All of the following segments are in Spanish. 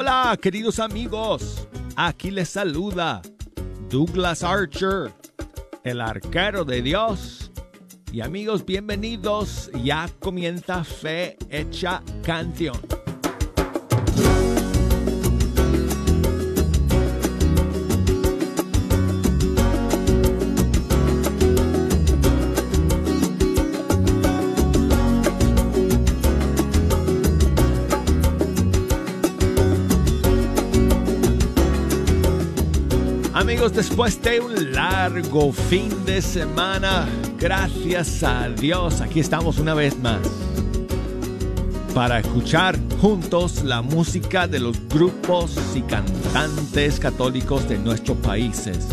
Hola, queridos amigos. Aquí les saluda Douglas Archer, el arquero de Dios. Y amigos, bienvenidos. Ya comienza Fe Hecha Canción. Después de un largo fin de semana, gracias a Dios, aquí estamos una vez más para escuchar juntos la música de los grupos y cantantes católicos de nuestros países.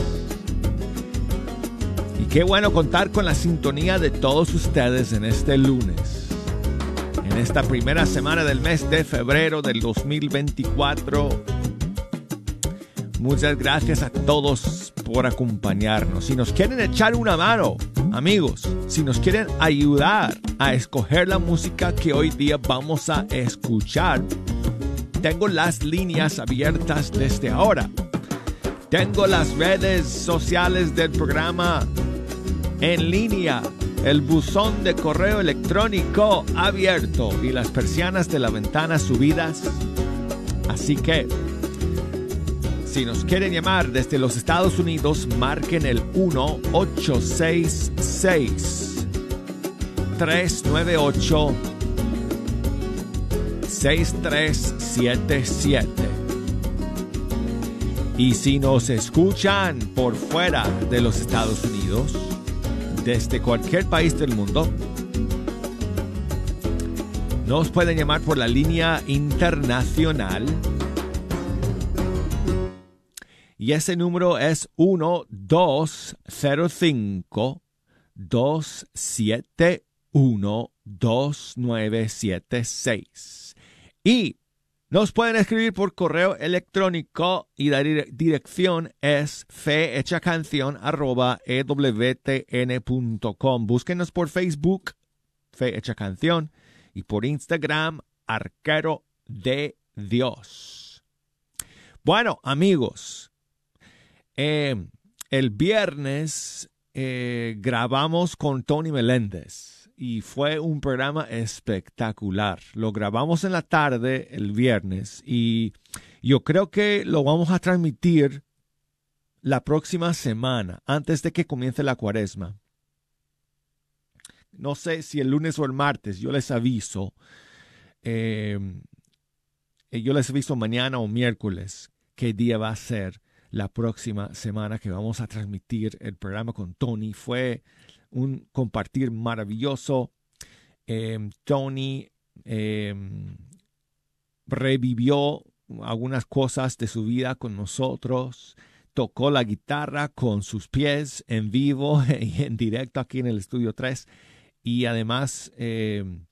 Y qué bueno contar con la sintonía de todos ustedes en este lunes, en esta primera semana del mes de febrero del 2024 Muchas gracias a todos por acompañarnos. Si nos quieren echar una mano, amigos, si nos quieren ayudar a escoger la música que hoy día vamos a escuchar, tengo las líneas abiertas desde ahora. Tengo las redes sociales del programa en línea, el buzón de correo electrónico abierto y las persianas de la ventana subidas. Así que si nos quieren llamar desde los Estados Unidos, marquen el 1-866 398 6377. Y si nos escuchan por fuera de los Estados Unidos, desde cualquier país del mundo, nos pueden llamar por la línea internacional y ese número es 1205 271 2976. Y nos pueden escribir por correo electrónico y la dirección es fehechacanción.ewtn.com. Búsquenos por Facebook, Fe Canción, y por Instagram, Arquero de Dios. Bueno, amigos, eh, el viernes eh, grabamos con Tony Meléndez y fue un programa espectacular. Lo grabamos en la tarde el viernes y yo creo que lo vamos a transmitir la próxima semana, antes de que comience la cuaresma. No sé si el lunes o el martes, yo les aviso. Eh, yo les aviso mañana o miércoles qué día va a ser la próxima semana que vamos a transmitir el programa con Tony. Fue un compartir maravilloso. Em, Tony em, revivió algunas cosas de su vida con nosotros. Tocó la guitarra con sus pies en vivo y en directo aquí en el estudio 3. Y además em,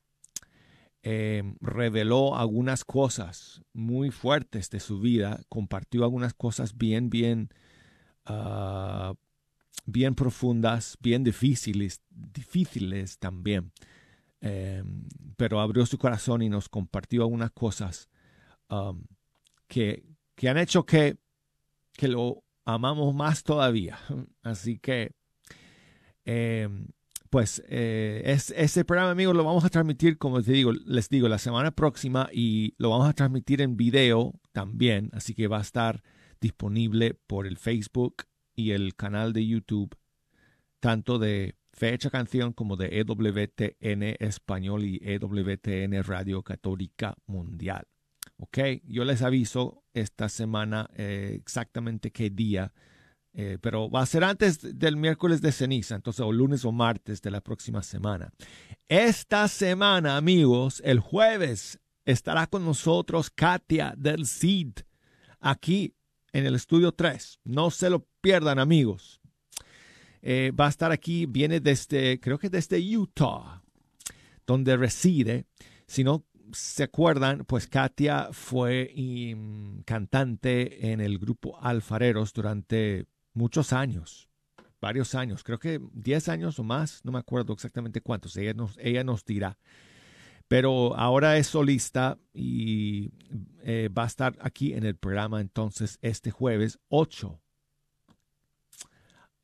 Em, reveló algunas cosas muy fuertes de su vida, compartió algunas cosas bien, bien, ah, bien profundas, bien difíciles, difíciles también. Em, pero abrió su corazón y nos compartió algunas cosas que, que, han hecho que, que lo amamos más todavía. Así que em, pues eh, es, ese programa, amigos, lo vamos a transmitir, como les digo, les digo, la semana próxima y lo vamos a transmitir en video también, así que va a estar disponible por el Facebook y el canal de YouTube, tanto de Fecha Canción como de EWTN Español y EWTN Radio Católica Mundial. Ok, yo les aviso esta semana eh, exactamente qué día eh, pero va a ser antes del miércoles de ceniza, entonces o lunes o martes de la próxima semana. Esta semana, amigos, el jueves estará con nosotros Katia del CID aquí en el estudio 3. No se lo pierdan, amigos. Eh, va a estar aquí, viene desde, creo que desde Utah, donde reside. Si no se acuerdan, pues Katia fue mm, cantante en el grupo Alfareros durante muchos años, varios años, creo que 10 años o más, no me acuerdo exactamente cuántos, ella nos, ella nos dirá. pero ahora es solista y eh, va a estar aquí en el programa entonces este jueves 8.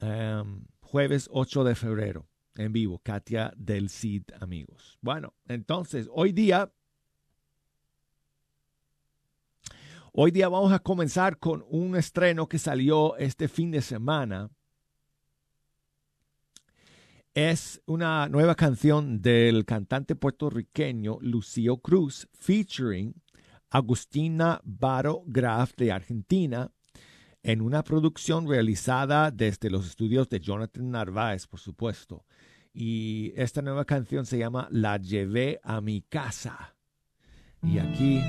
Em, jueves 8 de febrero en vivo, Katia del Cid, amigos. Bueno, entonces, hoy día, hoy día vamos a comenzar con un estreno que salió este fin de semana. Es una nueva canción del cantante puertorriqueño Lucio Cruz, featuring Agustina Baro Graf de Argentina, en una producción realizada desde los estudios de Jonathan Narváez, por supuesto. Y esta nueva canción se llama La llevé a mi casa. Y aquí,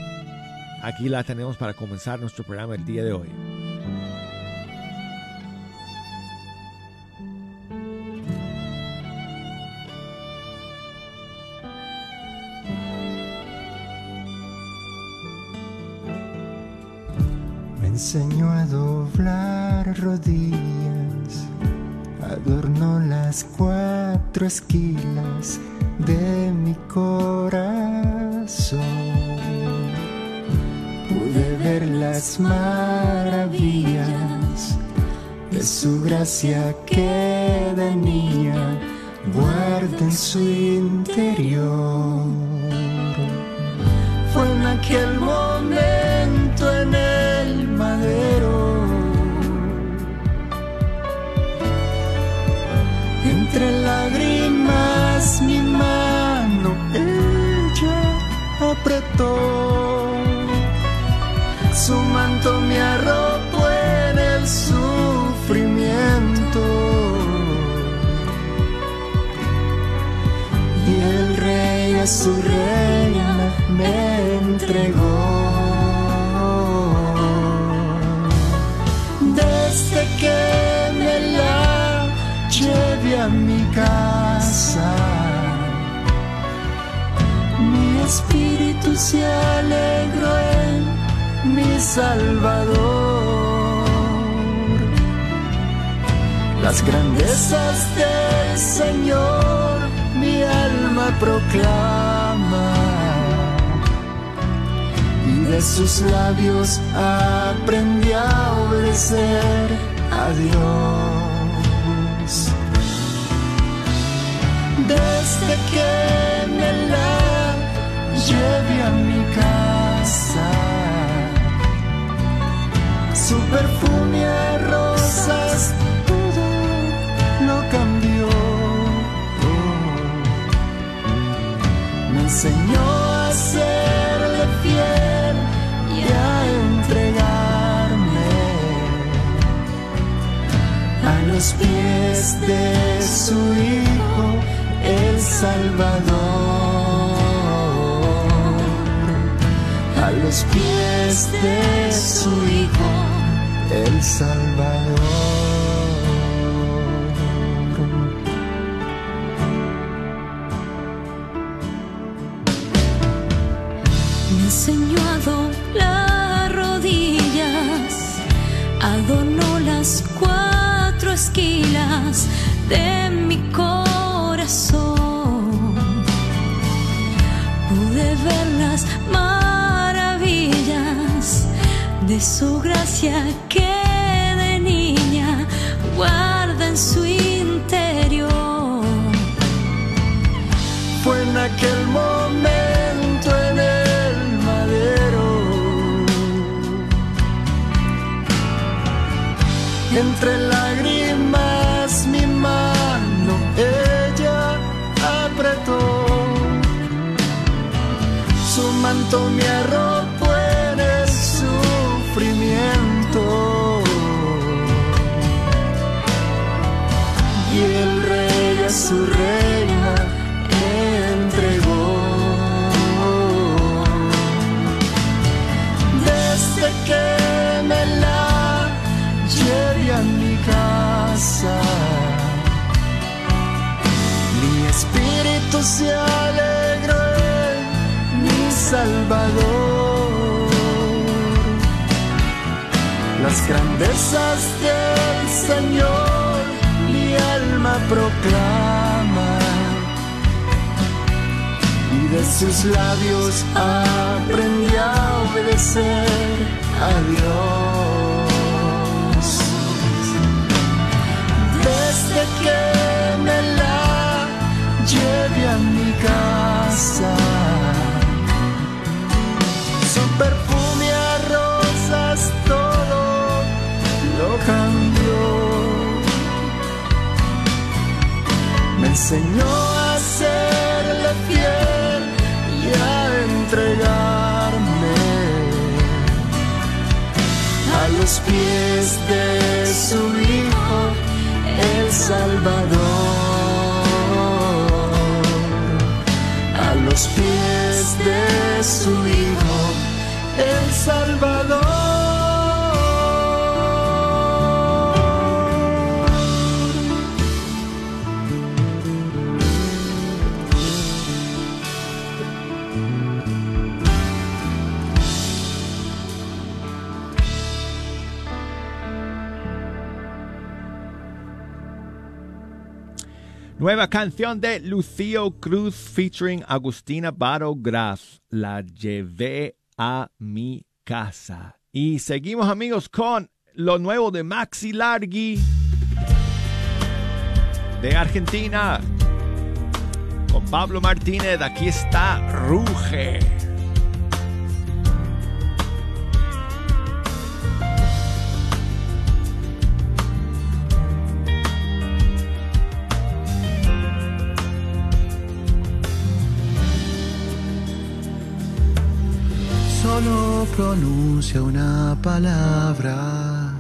aquí la tenemos para comenzar nuestro programa el día de hoy. Me enseñó a doblar rodillas adornó las cuatro esquilas de mi corazón. Ver las maravillas de su gracia que de niña guarda en su interior. Fue en aquel momento en el madero entre lágrimas mi mano ella apretó. Su manto me arropó en el sufrimiento. Y el rey a su reina me entregó. Desde que me la lleve a mi casa. Mi espíritu se alegró Salvador. Las grandezas del Señor mi alma proclama. Y de sus labios aprendí a obedecer a Dios. desde que me la lleve a mi casa. Su perfume a rosas todo lo cambió. Me enseñó a serle fiel y a entregarme a los pies de su Hijo el Salvador, a los pies de su Hijo, el Salvador. Me enseñó a doblar rodillas, adornó las cuatro esquilas de mi corazón. Pude ver las maravillas de su gracia su manto me grandezas del Señor mi alma proclama y de sus labios aprendí a obedecer a Dios. Desde que me la lleve a mi casa, cambió. Me enseñó a serle fiel y a entregarme a los pies de su Hijo, el Salvador. A los pies de su Hijo, el Salvador. Nueva canción de Lucio Cruz featuring Agustina Baro Graf. La llevé a mi casa. Y seguimos amigos con lo nuevo de Maxi Largi de Argentina. Con Pablo Martínez, aquí está Ruge. Solo pronuncia una palabra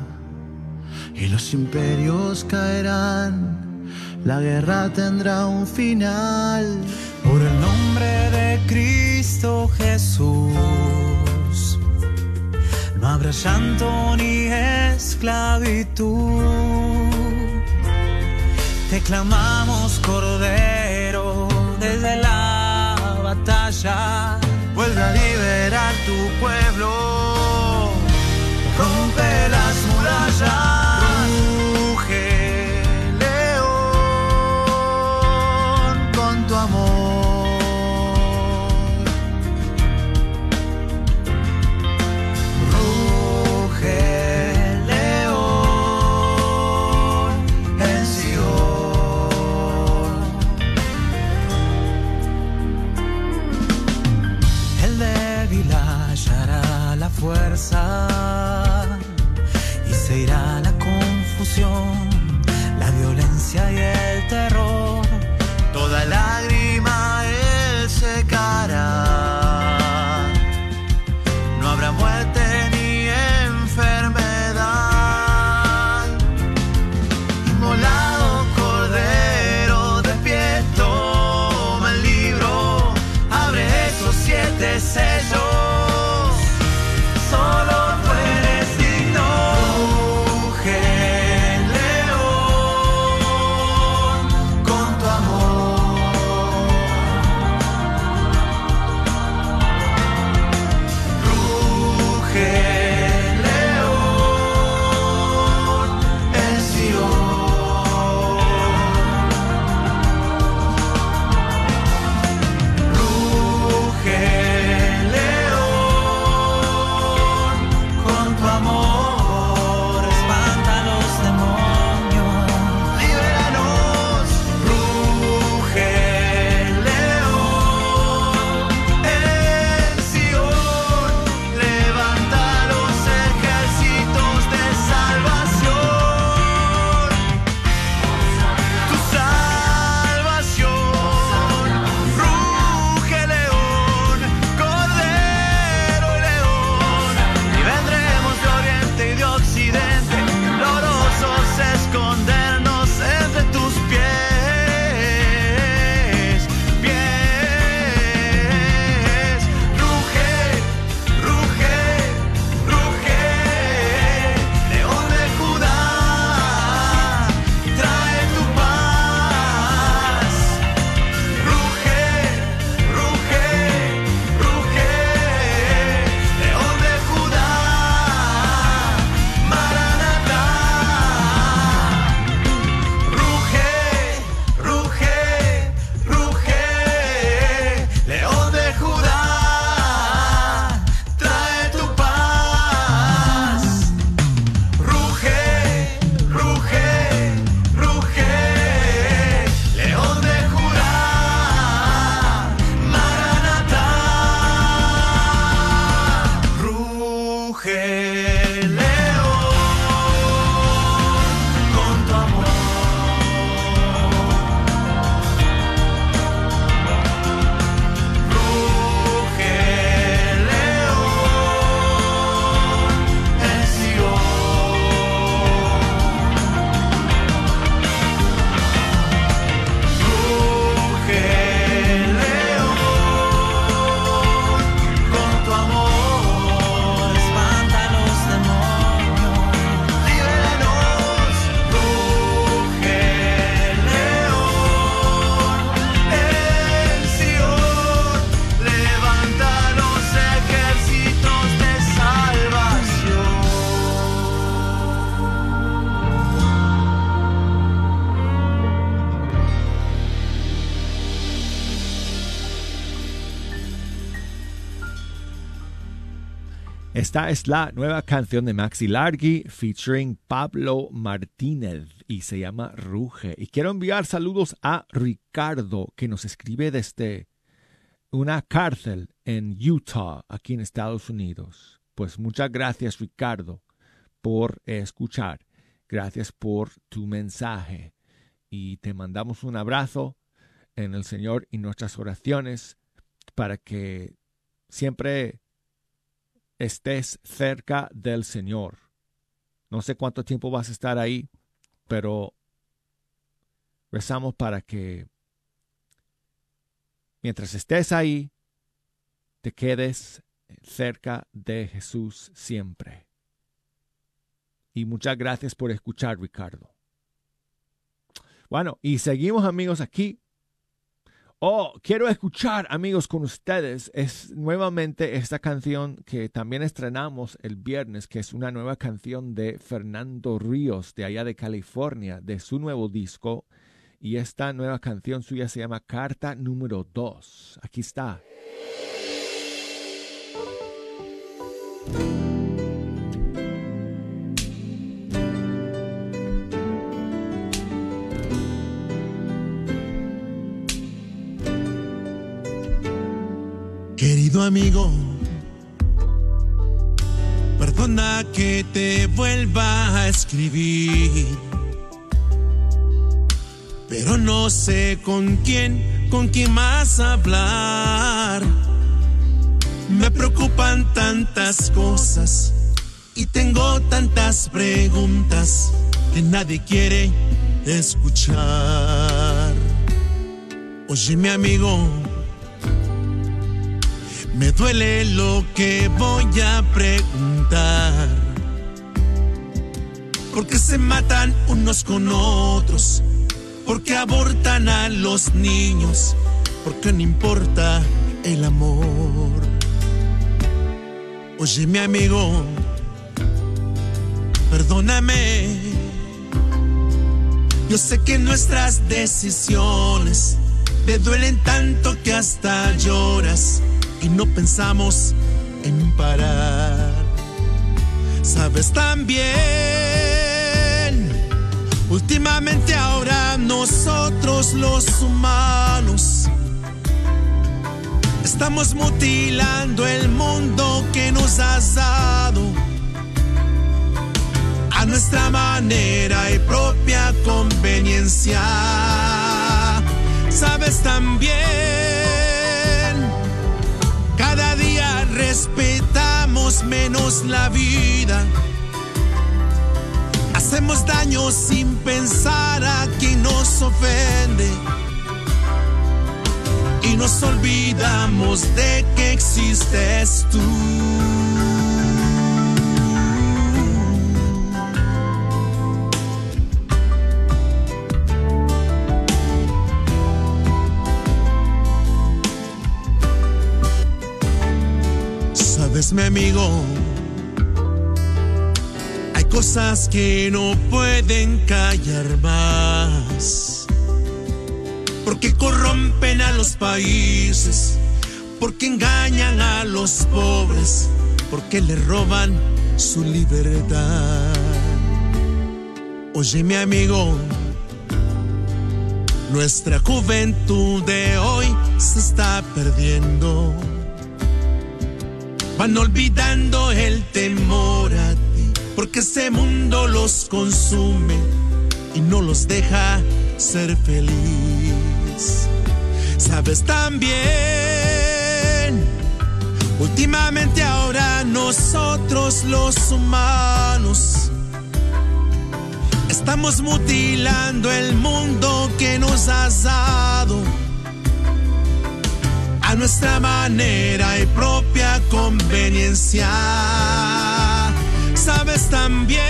y los imperios caerán. La guerra tendrá un final. Por el nombre de Cristo Jesús. No habrá llanto ni esclavitud. Te clamamos, Cordero, desde la batalla. Vuelve a liberar tu pueblo. Rompe las murallas. Esta es la nueva canción de Maxi Largi featuring Pablo Martínez y se llama Ruge. Y quiero enviar saludos a Ricardo que nos escribe desde una cárcel en Utah, aquí en Estados Unidos. Pues muchas gracias Ricardo por escuchar. Gracias por tu mensaje. Y te mandamos un abrazo en el Señor y nuestras oraciones para que siempre estés cerca del Señor. No sé cuánto tiempo vas a estar ahí, pero rezamos para que mientras estés ahí, te quedes cerca de Jesús siempre. Y muchas gracias por escuchar, Ricardo. Bueno, y seguimos amigos aquí Oh, quiero escuchar, amigos, con ustedes. Es nuevamente esta canción que también estrenamos el viernes, que es una nueva canción de Fernando Ríos, de allá de California, de su nuevo disco. Y esta nueva canción suya se llama Carta número 2. Aquí está. Amigo, perdona que te vuelva a escribir, pero no sé con quién, con quién más hablar. Me preocupan tantas cosas y tengo tantas preguntas que nadie quiere escuchar. Oye, mi amigo me duele lo que voy a preguntar. Porque se matan unos con otros. Porque abortan a los niños. Porque no importa el amor. Oye, mi amigo, perdóname. Yo sé que nuestras decisiones te duelen tanto que hasta lloras y no pensamos en parar. Sabes también, últimamente ahora nosotros los humanos estamos mutilando el mundo que nos has dado a nuestra manera y propia conveniencia. Sabes también menos la vida. Hacemos daño sin pensar a quien nos ofende. Y nos olvidamos de que existes tú. Mi amigo. Hay cosas que no pueden callar más. Porque corrompen a los países. Porque engañan a los pobres. Porque le roban su libertad. Oye mi amigo. Nuestra juventud de hoy se está perdiendo van olvidando el temor a ti, porque ese mundo los consume y no los deja ser feliz. Sabes también, últimamente ahora nosotros los humanos estamos mutilando el mundo que nos has dado a nuestra manera y propia conveniencia. Sabes también,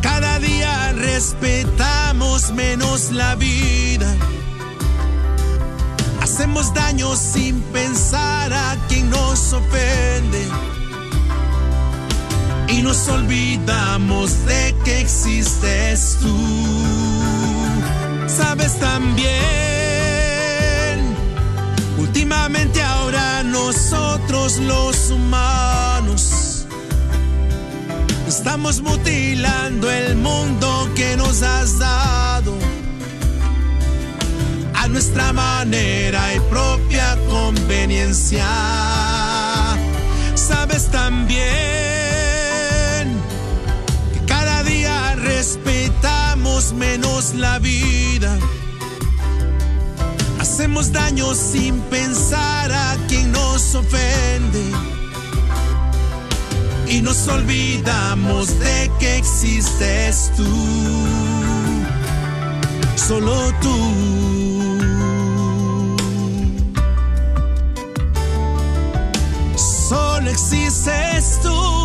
cada día respetamos menos la vida. Hacemos daño sin pensar a quien nos ofende. Y nos olvidamos de que existes tú. Sabes también Últimamente ahora nosotros los humanos estamos mutilando el mundo que nos has dado a nuestra manera y propia conveniencia. Sabes también que cada día respetamos menos la vida Hacemos daño sin pensar a quien nos ofende. Y nos olvidamos de que existes tú. Solo tú. Solo existes tú.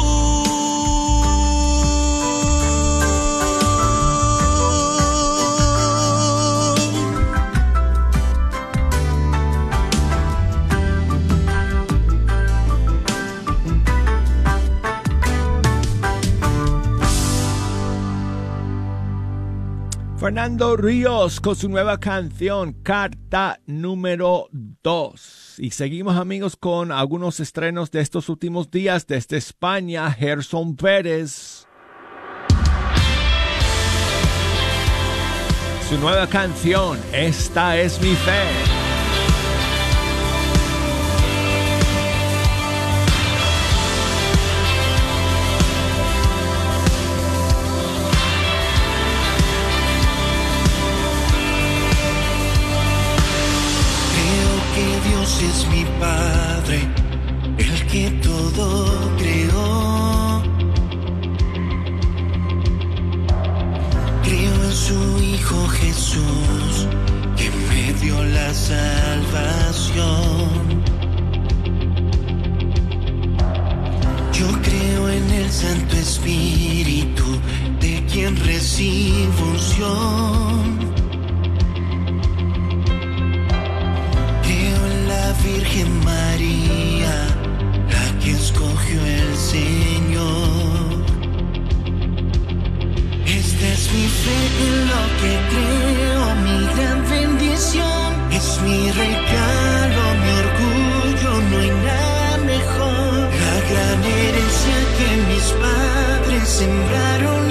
Fernando Ríos con su nueva canción, Carta número 2. Y seguimos amigos con algunos estrenos de estos últimos días desde España, Gerson Pérez. Su nueva canción, Esta es mi fe. Es mi Padre, el que todo creó. Creo en su Hijo Jesús, que me dio la salvación. Yo creo en el Santo Espíritu, de quien recibo unción Virgen María, la que escogió el Señor. Esta es mi fe en lo que creo, mi gran bendición, es mi regalo, mi orgullo, no hay nada mejor. La gran herencia que mis padres sembraron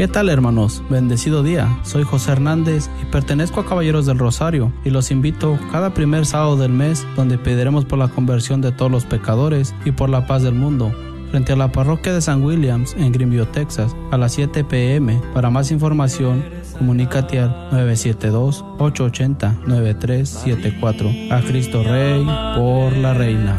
¿Qué tal hermanos? Bendecido día. Soy José Hernández y pertenezco a Caballeros del Rosario y los invito cada primer sábado del mes donde pediremos por la conversión de todos los pecadores y por la paz del mundo frente a la parroquia de San Williams en Greenville, Texas a las 7 pm. Para más información, comunícate al 972-880-9374. A Cristo Rey por la Reina.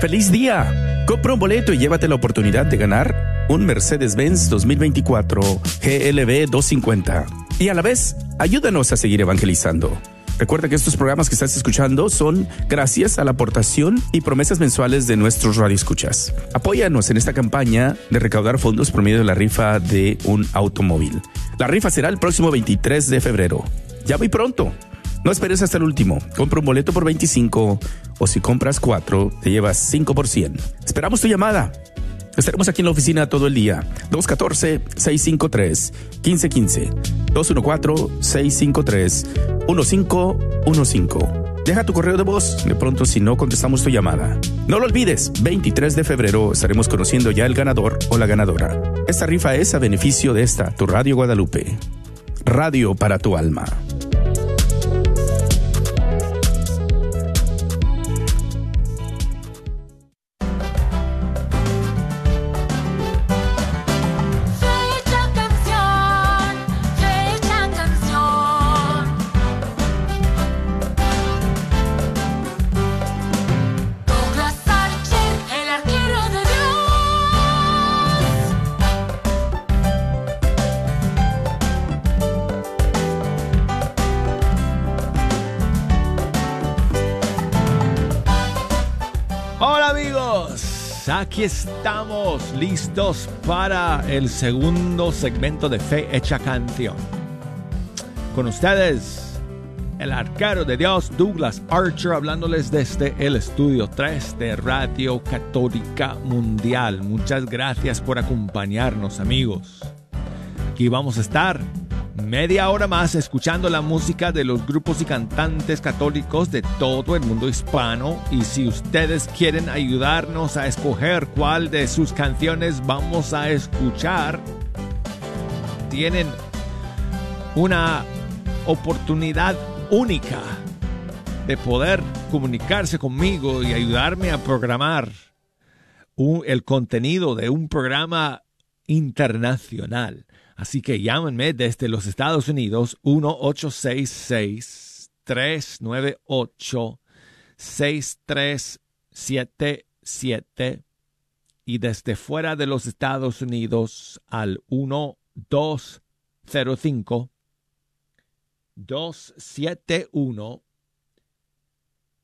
¡Feliz día! Compra un boleto y llévate la oportunidad de ganar un Mercedes-Benz 2024 GLB 250. Y a la vez, ayúdanos a seguir evangelizando. Recuerda que estos programas que estás escuchando son gracias a la aportación y promesas mensuales de nuestros radioescuchas. Apóyanos en esta campaña de recaudar fondos por medio de la rifa de un automóvil. La rifa será el próximo 23 de febrero. Ya muy pronto. No esperes hasta el último. Compra un boleto por 25 o si compras 4, te llevas 5 por 100. Esperamos tu llamada. Estaremos aquí en la oficina todo el día. 214-653-1515. 214-653-1515. Deja tu correo de voz. De pronto, si no contestamos tu llamada. No lo olvides, 23 de febrero estaremos conociendo ya el ganador o la ganadora. Esta rifa es a beneficio de esta, tu Radio Guadalupe. Radio para tu alma. Estamos listos para el segundo segmento de Fe Hecha Canción. Con ustedes, el arquero de Dios Douglas Archer hablándoles desde el estudio 3 de Radio Católica Mundial. Muchas gracias por acompañarnos amigos. Aquí vamos a estar media hora más escuchando la música de los grupos y cantantes católicos de todo el mundo hispano y si ustedes quieren ayudarnos a escoger cuál de sus canciones vamos a escuchar, tienen una oportunidad única de poder comunicarse conmigo y ayudarme a programar el contenido de un programa internacional. Así que llámenme desde los Estados Unidos 1-866-398-6377 y desde fuera de los Estados Unidos al 1205 271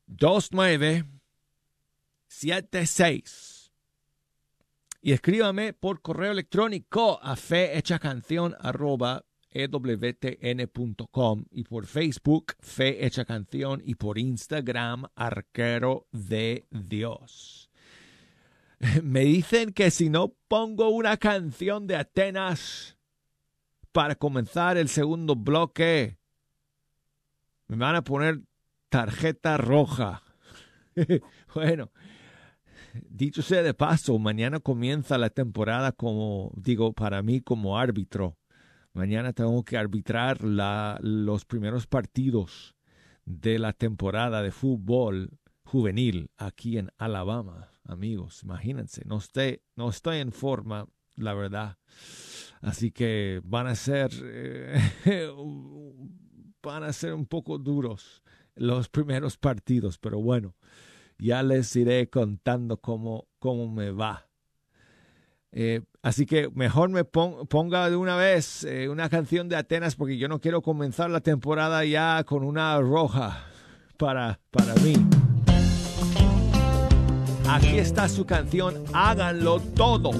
2976 y escríbame por correo electrónico a fehechacanción arroba ewtn.com y por Facebook Fe Hecha Canción y por Instagram Arquero de Dios. Me dicen que si no pongo una canción de Atenas para comenzar el segundo bloque, me van a poner tarjeta roja. bueno, dicho sea de paso, mañana comienza la temporada como, digo, para mí como árbitro. Mañana tengo que arbitrar los primeros partidos de la temporada de fútbol juvenil aquí en Alabama, amigos. Imagínense, no estoy, no estoy en forma, la verdad. Así que van a ser, eh, van a ser un poco duros los primeros partidos, pero bueno, ya les iré contando cómo, cómo me va. Eh, así que mejor me pon- ponga de una vez eh, una canción de Atenas porque yo no quiero comenzar la temporada ya con una roja para, para mí. Aquí está su canción, háganlo todo.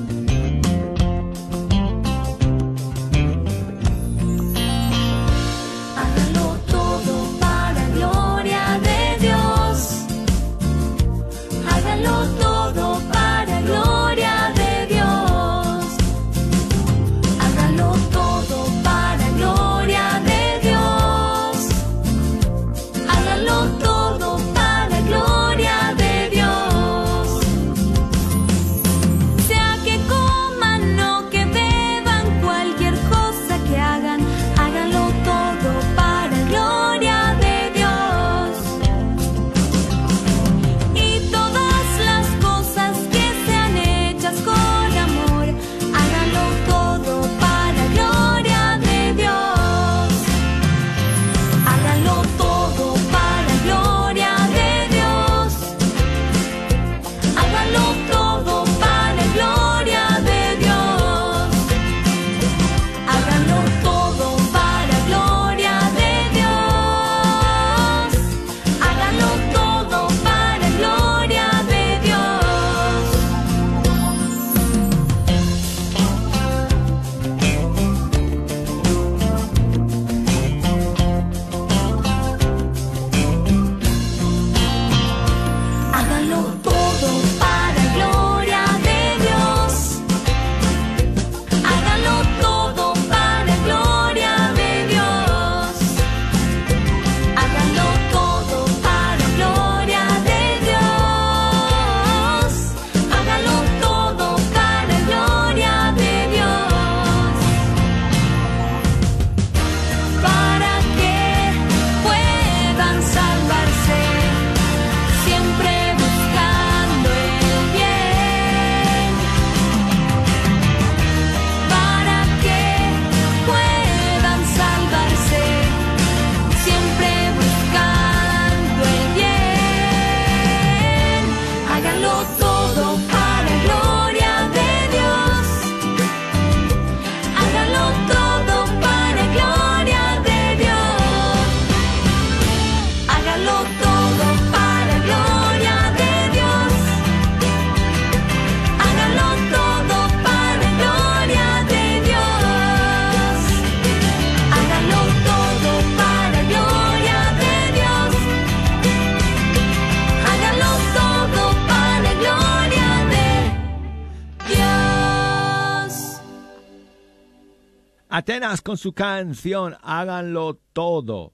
Con su canción Háganlo todo.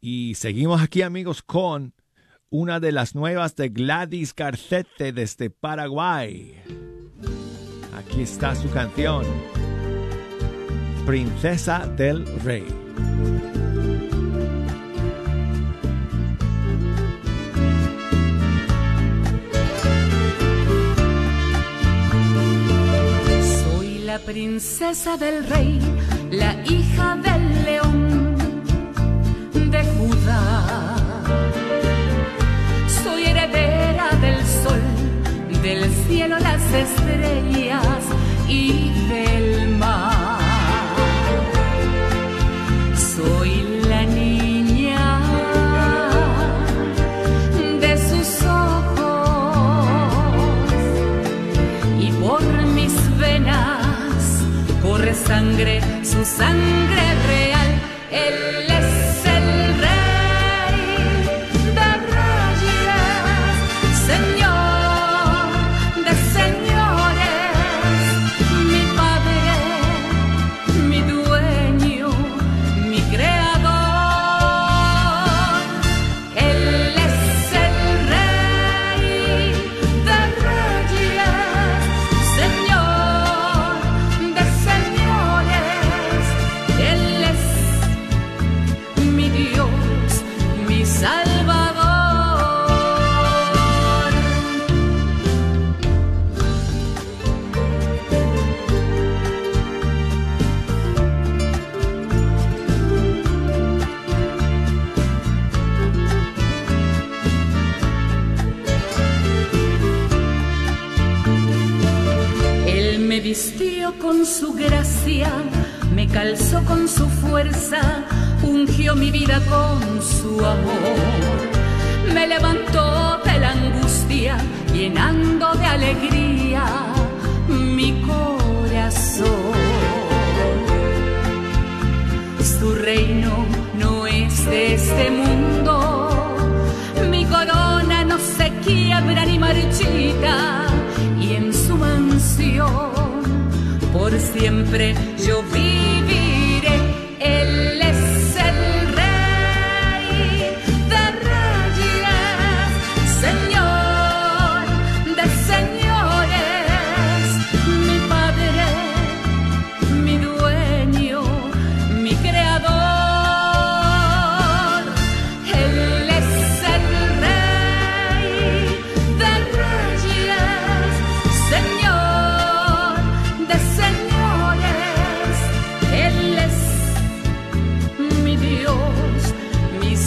Y seguimos aquí amigos con una de las nuevas de Gladys Garcete desde Paraguay. Aquí está su canción Princesa del Rey. princesa del rey, la hija del león de Judá. Soy heredera del sol, del cielo las estrellas y del mar. Soy la niña de sus ojos y por mis venas corre sangre, su sangre real.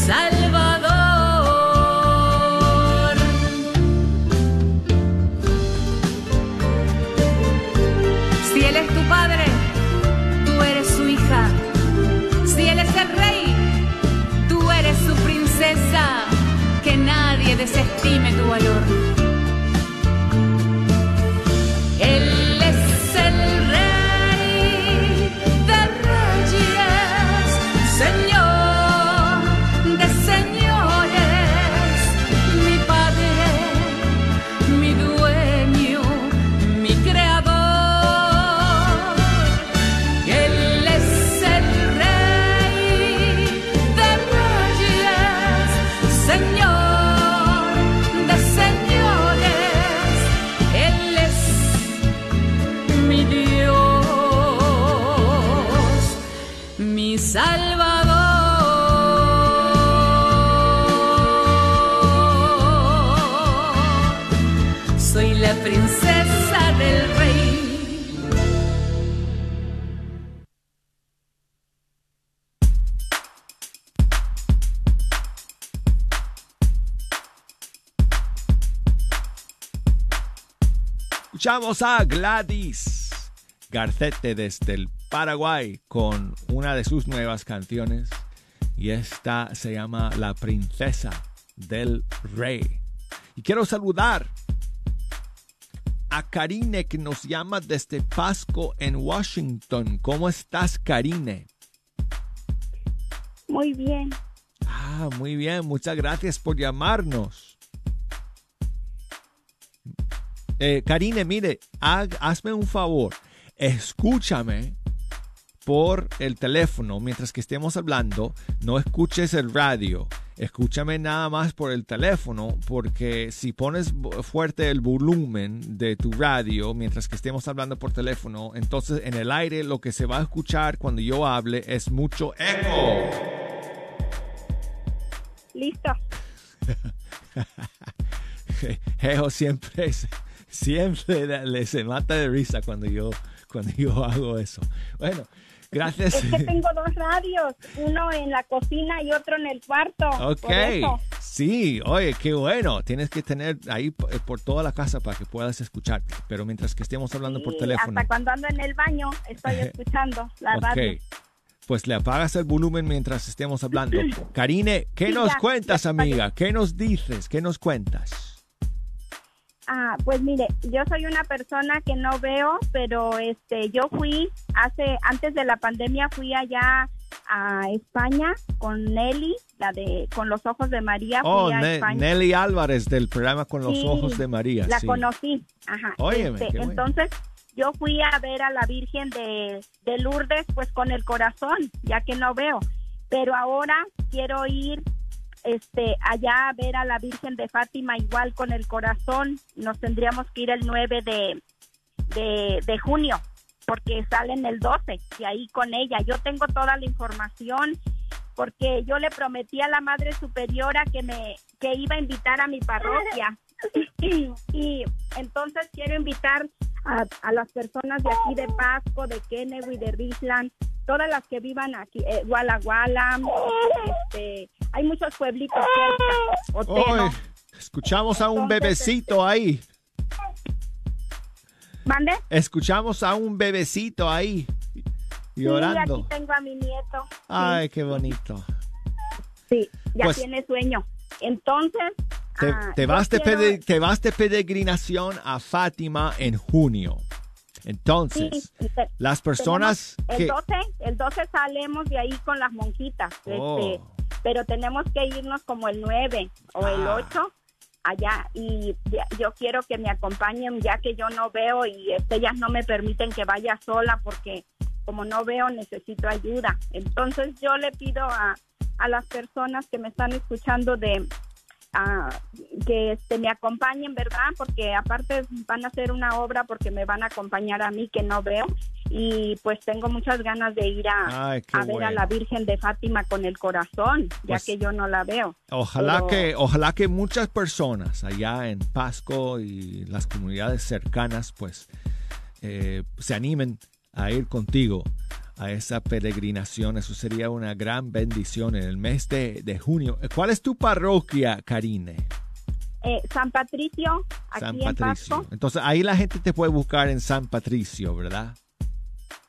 Salvador. Si Él es tu padre, tú eres su hija. Si Él es el rey, tú eres su princesa. Que nadie desestime Escuchamos a Gladys Garcete desde el Paraguay con una de sus nuevas canciones y esta se llama La Princesa del Rey. Y quiero saludar a Karine que nos llama desde Pasco en Washington. ¿Cómo estás, Karine? Muy bien. Ah, muy bien, muchas gracias por llamarnos. Eh, Karine, mire, hazme un favor, escúchame por el teléfono mientras que estemos hablando, no escuches el radio, escúchame nada más por el teléfono, porque si pones fuerte el volumen de tu radio mientras que estemos hablando por teléfono, entonces en el aire lo que se va a escuchar cuando yo hable es mucho eco. Listo. Geo siempre se, siempre le, se mata de risa cuando yo, cuando yo hago eso. Bueno, gracias. Es que tengo dos radios, uno en la cocina y otro en el cuarto. Ok, sí, oye, qué bueno. Tienes que tener ahí eh, por toda la casa para que puedas escuchar. Pero mientras que estemos hablando por teléfono. Hasta cuando ando en el baño estoy escuchando la radio. Ok. Pues le apagas el volumen mientras estemos hablando. Karine, ¿qué Sí, nos ya, cuentas, ya amiga? ¿Qué nos dices? ¿Qué nos cuentas? Ah, pues mire, yo soy una persona que no veo, pero este, yo fui hace antes de la pandemia fui allá a España con Nelly, la de con los ojos de María. Fui Oh, a Ne- España. Nelly Álvarez del programa Con los Sí, Ojos de María. La sí. conocí, ajá. Óyeme, Este, bueno. entonces yo fui a ver a la Virgen de, de Lourdes, pues con el corazón, ya que no veo. Pero ahora quiero ir este allá a ver a la Virgen de Fátima igual con el corazón. Nos tendríamos que ir el 9 de, de, junio, porque salen el 12 y ahí con ella. Yo tengo toda la información porque yo le prometí a la Madre Superiora que me que iba a invitar a mi parroquia. y entonces quiero invitar a, a las personas de aquí de Pasco, de Kennewy, de Richland, todas las que vivan aquí, eh, Walla Walla, este, hay muchos pueblitos cerca. Oye, escuchamos a un Entonces, bebecito ahí. ¿Mande? Escuchamos a un bebecito ahí Sí, llorando. aquí tengo a mi nieto. Sí. Ay, qué bonito. Sí, ya Pues- tiene sueño. Entonces, Te, ah, te vas de quiero- te vas de peregrinación a Fátima en junio. Entonces, Sí, las personas que... El 12, el 12 salemos de ahí con las monjitas, Oh. este, pero tenemos que irnos como el 9 o el Ah. 8 allá y yo quiero que me acompañen ya que yo no veo y este, ellas no me permiten que vaya sola porque como no veo necesito ayuda. Entonces yo le pido a, a las personas que me están escuchando de que este, me acompañen, ¿verdad? Porque aparte van a hacer una obra porque me van a acompañar a mí que no veo y pues tengo muchas ganas de ir a, Ay, qué a ver a la Virgen de Fátima con el corazón, ya Pues- que yo no la veo. Ojalá Pero- que, ojalá que muchas personas allá en Pasco y las comunidades cercanas, pues, eh, se animen a ir contigo a esa peregrinación. Eso sería una gran bendición en el mes de, de junio. ¿Cuál es tu parroquia, Karine? Eh, San Patricio, aquí San en Patricio. Pasco. Entonces ahí la gente te puede buscar en San Patricio, ¿verdad?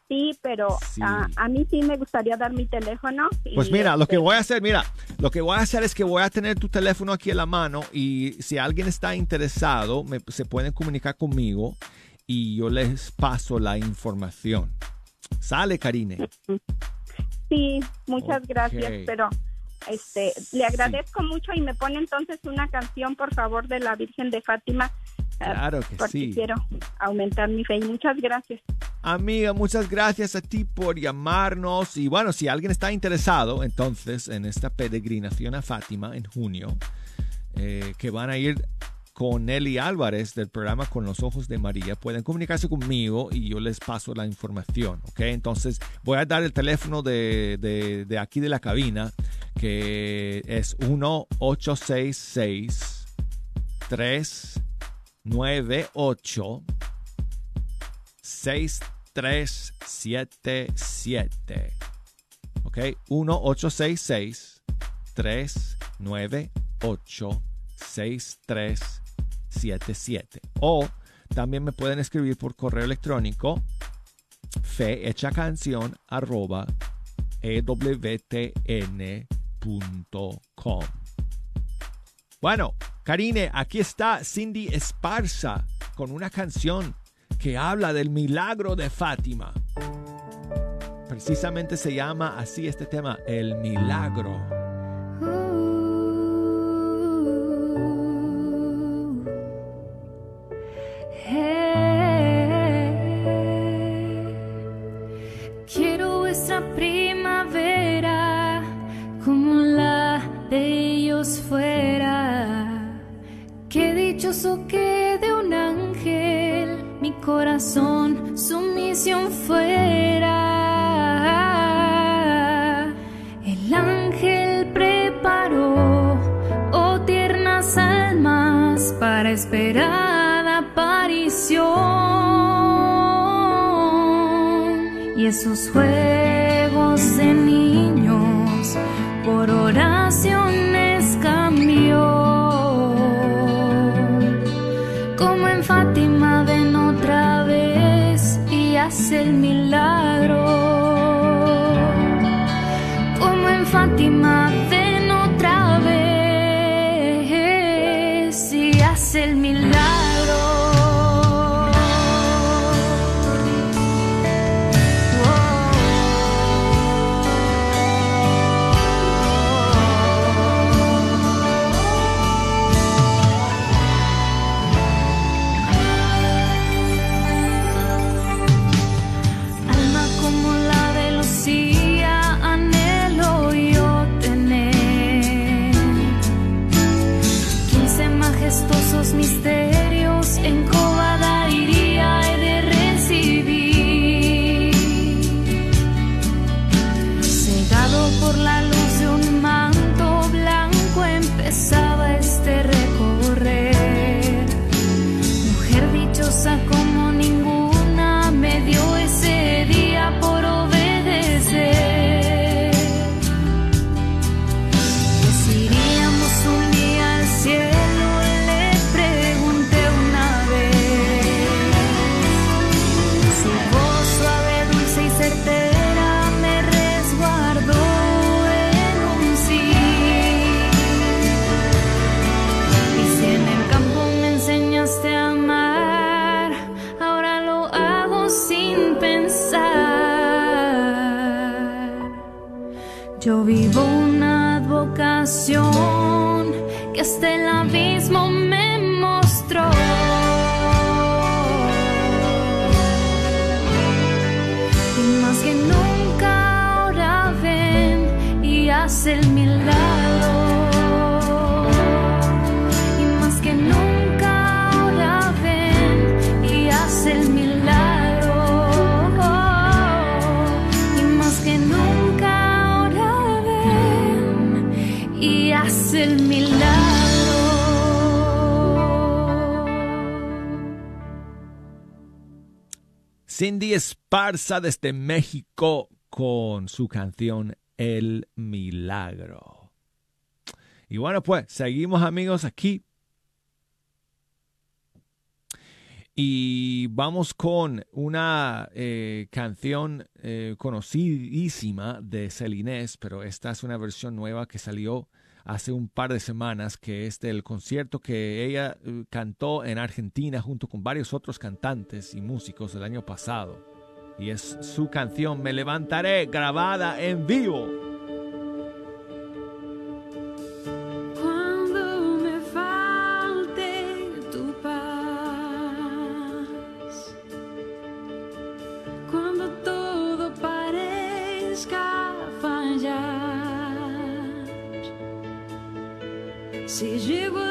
Sí, pero Sí. ah, a mí sí me gustaría dar mi teléfono. y, Pues mira, lo que este, voy a hacer, mira, lo que voy a hacer es que voy a tener tu teléfono aquí en la mano y si alguien está interesado, me- se pueden comunicar conmigo y yo les paso la información. Sale, Karine. Sí, muchas gracias, pero este le agradezco mucho y me pone entonces una canción, por favor, de la Virgen de Fátima. ah, Claro que porque sí. quiero aumentar mi fe y muchas gracias. Amiga, muchas gracias a ti por llamarnos. Y bueno, si alguien está interesado, entonces, en esta peregrinación a Fátima en junio, eh, que van a ir con Nelly Álvarez del programa Con los Ojos de María, pueden comunicarse conmigo y yo les paso la información, ¿ok? Entonces, voy a dar el teléfono de, de- aquí de la cabina, que es 1-866 398 6377. ¿Ok? 1-866-398-6377. O también me pueden escribir por correo electrónico fehechacanción arroba ewtn.com. Bueno, Karine, aquí está Cindy Esparza con una canción que habla del milagro de Fátima. Precisamente se llama así este tema, El Milagro. caprichoso que de un ángel mi corazón su misión fuera. El ángel preparó, oh tiernas almas, para esperada aparición. Y esos juegos de niños por oraciones mil Desde México con su canción El Milagro. Y bueno, pues seguimos amigos aquí. Y vamos con una eh, canción eh, conocidísima de Celinés, pero esta es una versión nueva que salió hace un par de semanas, que es del concierto que ella eh, cantó en Argentina junto con varios otros cantantes y músicos el año pasado y es su canción Me levantaré grabada en vivo. Cuando me falte tu paz, cuando todo parezca fallar, si llego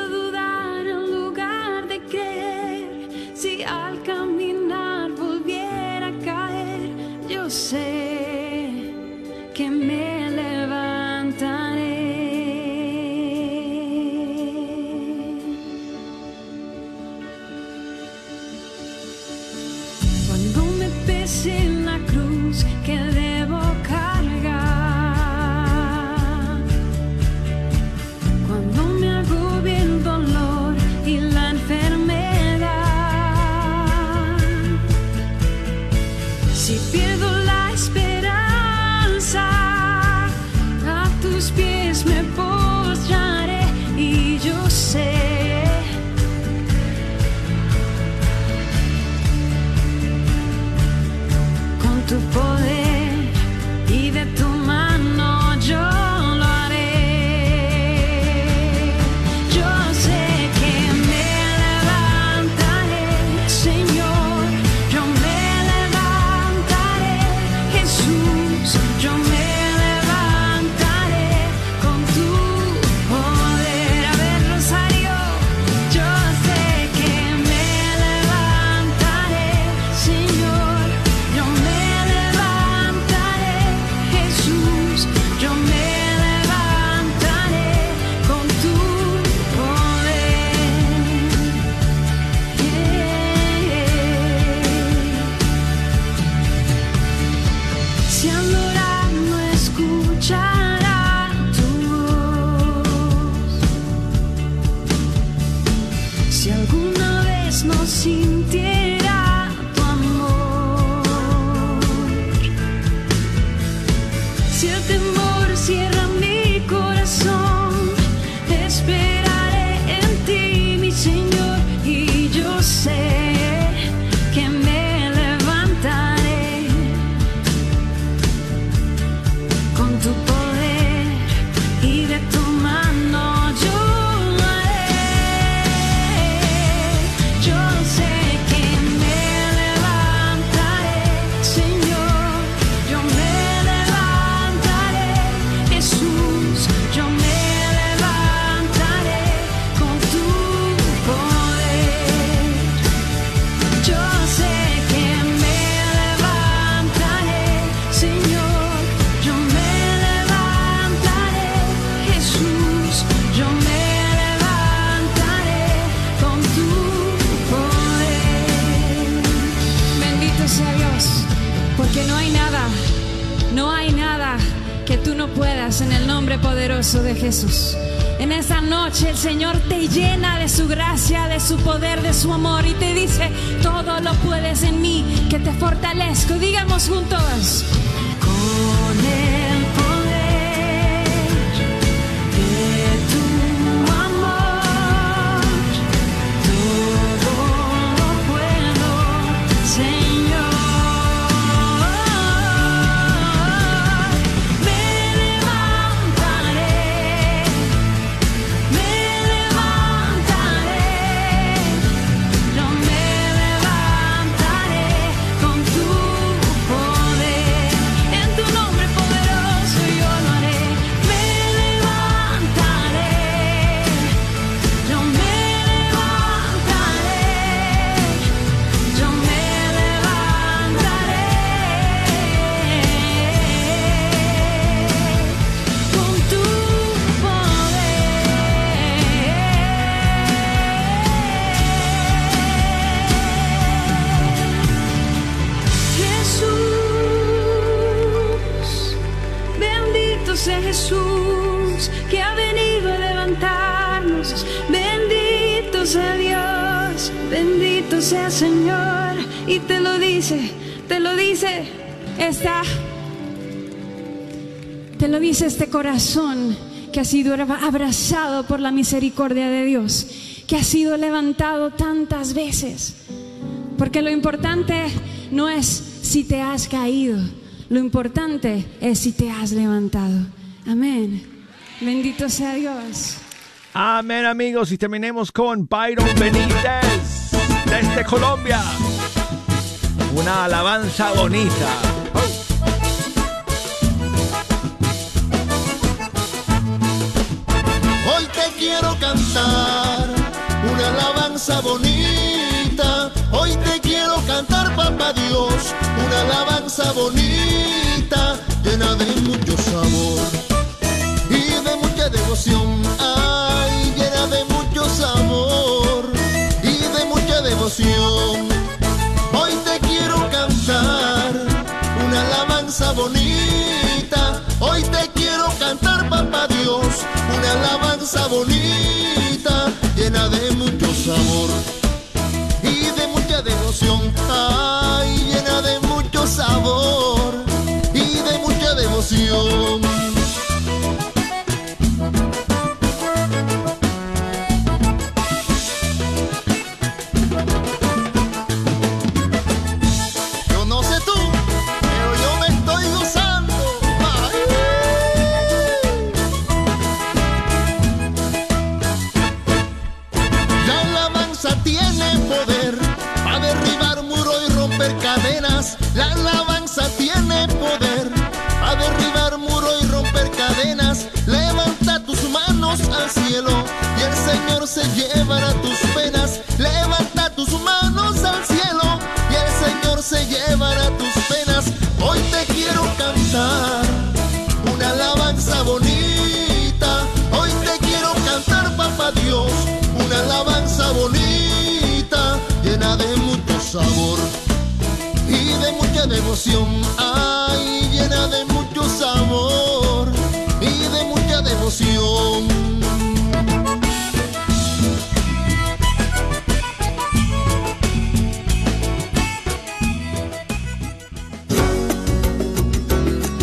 Jesús. En esta noche el Señor te llena de su gracia, de su poder, de su amor y te dice, todo lo puedes en mí, que te fortalezco. Digamos juntos, Señor. Y te lo dice, te lo dice esta te lo dice este corazón que ha sido abrazado por la misericordia de Dios, que ha sido levantado tantas veces. Porque lo importante no es si te has caído, lo importante es si te has levantado. Amén. Bendito sea Dios. Amén, amigos. Y terminemos con Byron Benítez Colombia. Una alabanza bonita. Hoy te quiero cantar una alabanza bonita. Hoy te quiero cantar, papá Dios, una alabanza bonita, llena de mucho sabor y de mucha devoción. Bonita. Hoy te quiero cantar, papá Dios, una alabanza bonita, llena de mucho sabor cadenas. La alabanza tiene poder para derribar muro y romper cadenas. Levanta tus manos al cielo y el Señor se llevará tus penas. Devoción. Ay, llena de mucho sabor y de mucha devoción.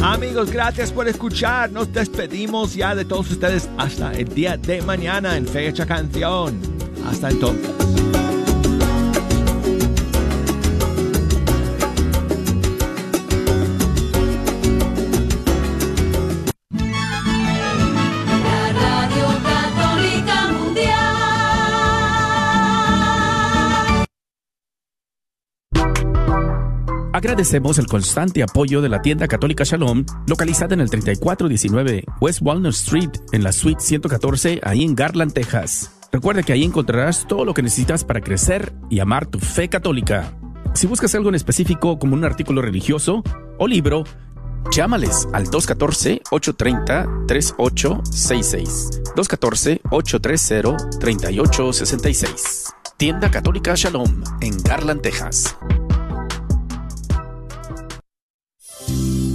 Amigos, gracias por escuchar. Nos despedimos ya de todos ustedes hasta el día de mañana en Fecha Canción. Hasta entonces. Agradecemos el constante apoyo de la tienda católica Shalom, localizada en el 3419 West Walnut Street, en la suite 114, ahí en Garland, Texas. Recuerda que ahí encontrarás todo lo que necesitas para crecer y amar tu fe católica. Si buscas algo en específico como un artículo religioso o libro, llámales al 214-830-3866. 214-830-3866. Tienda Católica Shalom en Garland, Texas.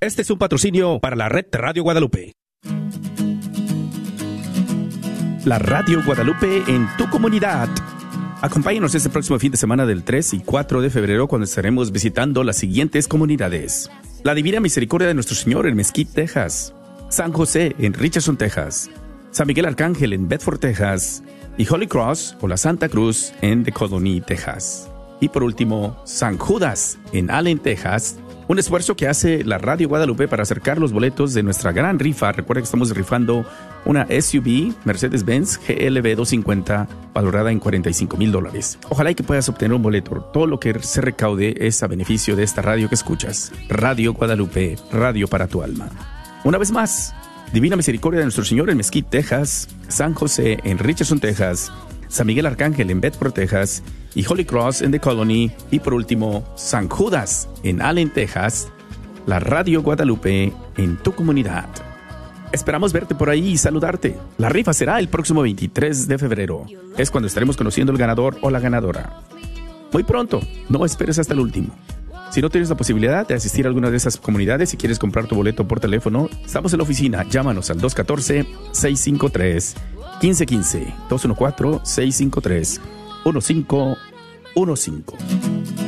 Este es un patrocinio para la red Radio Guadalupe. La Radio Guadalupe en tu comunidad. Acompáñenos este próximo fin de semana del 3 y 4 de febrero cuando estaremos visitando las siguientes comunidades. La Divina Misericordia de Nuestro Señor en Mesquite, Texas. San José en Richardson, Texas. San Miguel Arcángel en Bedford, Texas. Y Holy Cross o la Santa Cruz en The Colony, Texas. Y por último, San Judas en Allen, Texas. Un esfuerzo que hace la Radio Guadalupe para acercar los boletos de nuestra gran rifa. Recuerda que estamos rifando una SUV Mercedes-Benz GLB 250 valorada en 45 mil dólares. Ojalá y que puedas obtener un boleto. Todo lo que se recaude es a beneficio de esta radio que escuchas. Radio Guadalupe, radio para tu alma. Una vez más, Divina Misericordia de nuestro Señor en Mesquite, Texas, San José en Richardson, Texas, San Miguel Arcángel en Bedford, Texas, y Holy Cross en The Colony, y por último, San Judas en Allen, Texas, la Radio Guadalupe en tu comunidad. Esperamos verte por ahí y saludarte. La rifa será el próximo 23 de febrero. Es cuando estaremos conociendo el ganador o la ganadora. Muy pronto, no esperes hasta el último. Si no tienes la posibilidad de asistir a alguna de esas comunidades y quieres comprar tu boleto por teléfono, estamos en la oficina. Llámanos al 214-653-1515. 214-653-1515. 1515.